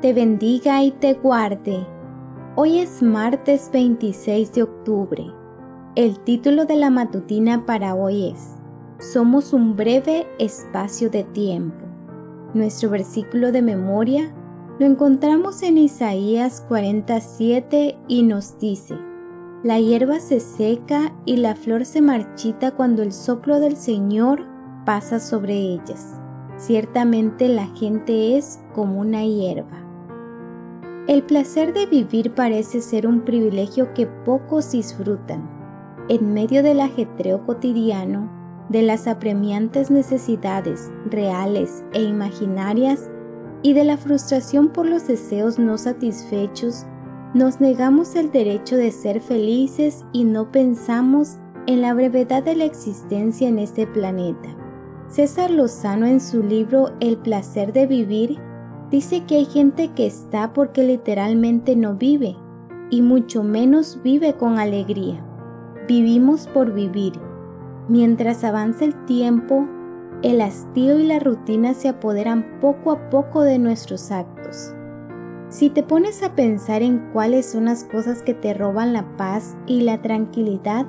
te bendiga y te guarde. Hoy es martes 26 de octubre. El título de la matutina para hoy es Somos un breve espacio de tiempo. Nuestro versículo de memoria lo encontramos en Isaías 47 y nos dice, La hierba se seca y la flor se marchita cuando el soplo del Señor pasa sobre ellas. Ciertamente la gente es como una hierba. El placer de vivir parece ser un privilegio que pocos disfrutan. En medio del ajetreo cotidiano, de las apremiantes necesidades reales e imaginarias y de la frustración por los deseos no satisfechos, nos negamos el derecho de ser felices y no pensamos en la brevedad de la existencia en este planeta. César Lozano en su libro El placer de vivir dice que hay gente que está porque literalmente no vive y mucho menos vive con alegría. Vivimos por vivir. Mientras avanza el tiempo, el hastío y la rutina se apoderan poco a poco de nuestros actos. Si te pones a pensar en cuáles son las cosas que te roban la paz y la tranquilidad,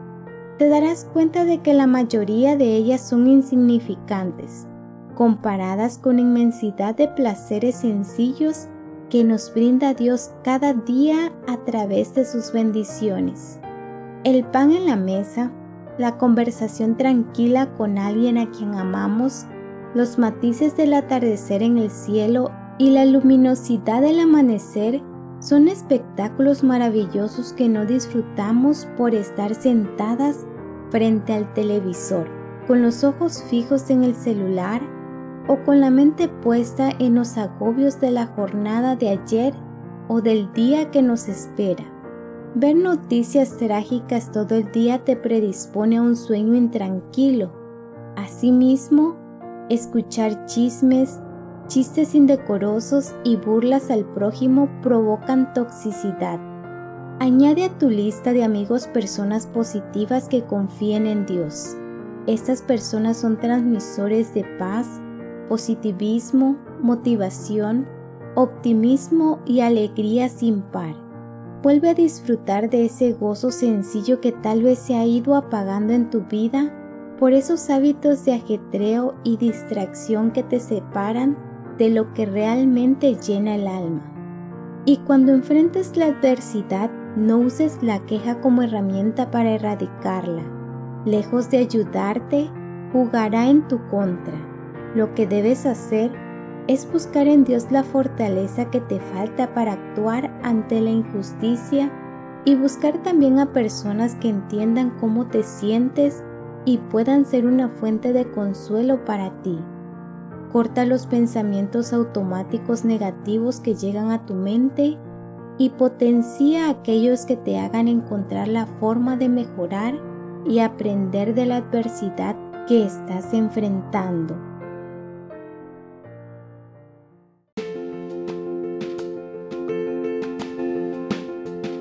te darás cuenta de que la mayoría de ellas son insignificantes, comparadas con inmensidad de placeres sencillos que nos brinda Dios cada día a través de sus bendiciones. El pan en la mesa, la conversación tranquila con alguien a quien amamos, los matices del atardecer en el cielo y la luminosidad del amanecer son espectáculos maravillosos que no disfrutamos por estar sentadas frente al televisor, con los ojos fijos en el celular o con la mente puesta en los agobios de la jornada de ayer o del día que nos espera. Ver noticias trágicas todo el día te predispone a un sueño intranquilo. Asimismo, escuchar chismes, Chistes indecorosos y burlas al prójimo provocan toxicidad. Añade a tu lista de amigos personas positivas que confíen en Dios. Estas personas son transmisores de paz, positivismo, motivación, optimismo y alegría sin par. Vuelve a disfrutar de ese gozo sencillo que tal vez se ha ido apagando en tu vida por esos hábitos de ajetreo y distracción que te separan de lo que realmente llena el alma. Y cuando enfrentes la adversidad, no uses la queja como herramienta para erradicarla. Lejos de ayudarte, jugará en tu contra. Lo que debes hacer es buscar en Dios la fortaleza que te falta para actuar ante la injusticia y buscar también a personas que entiendan cómo te sientes y puedan ser una fuente de consuelo para ti. Corta los pensamientos automáticos negativos que llegan a tu mente y potencia aquellos que te hagan encontrar la forma de mejorar y aprender de la adversidad que estás enfrentando.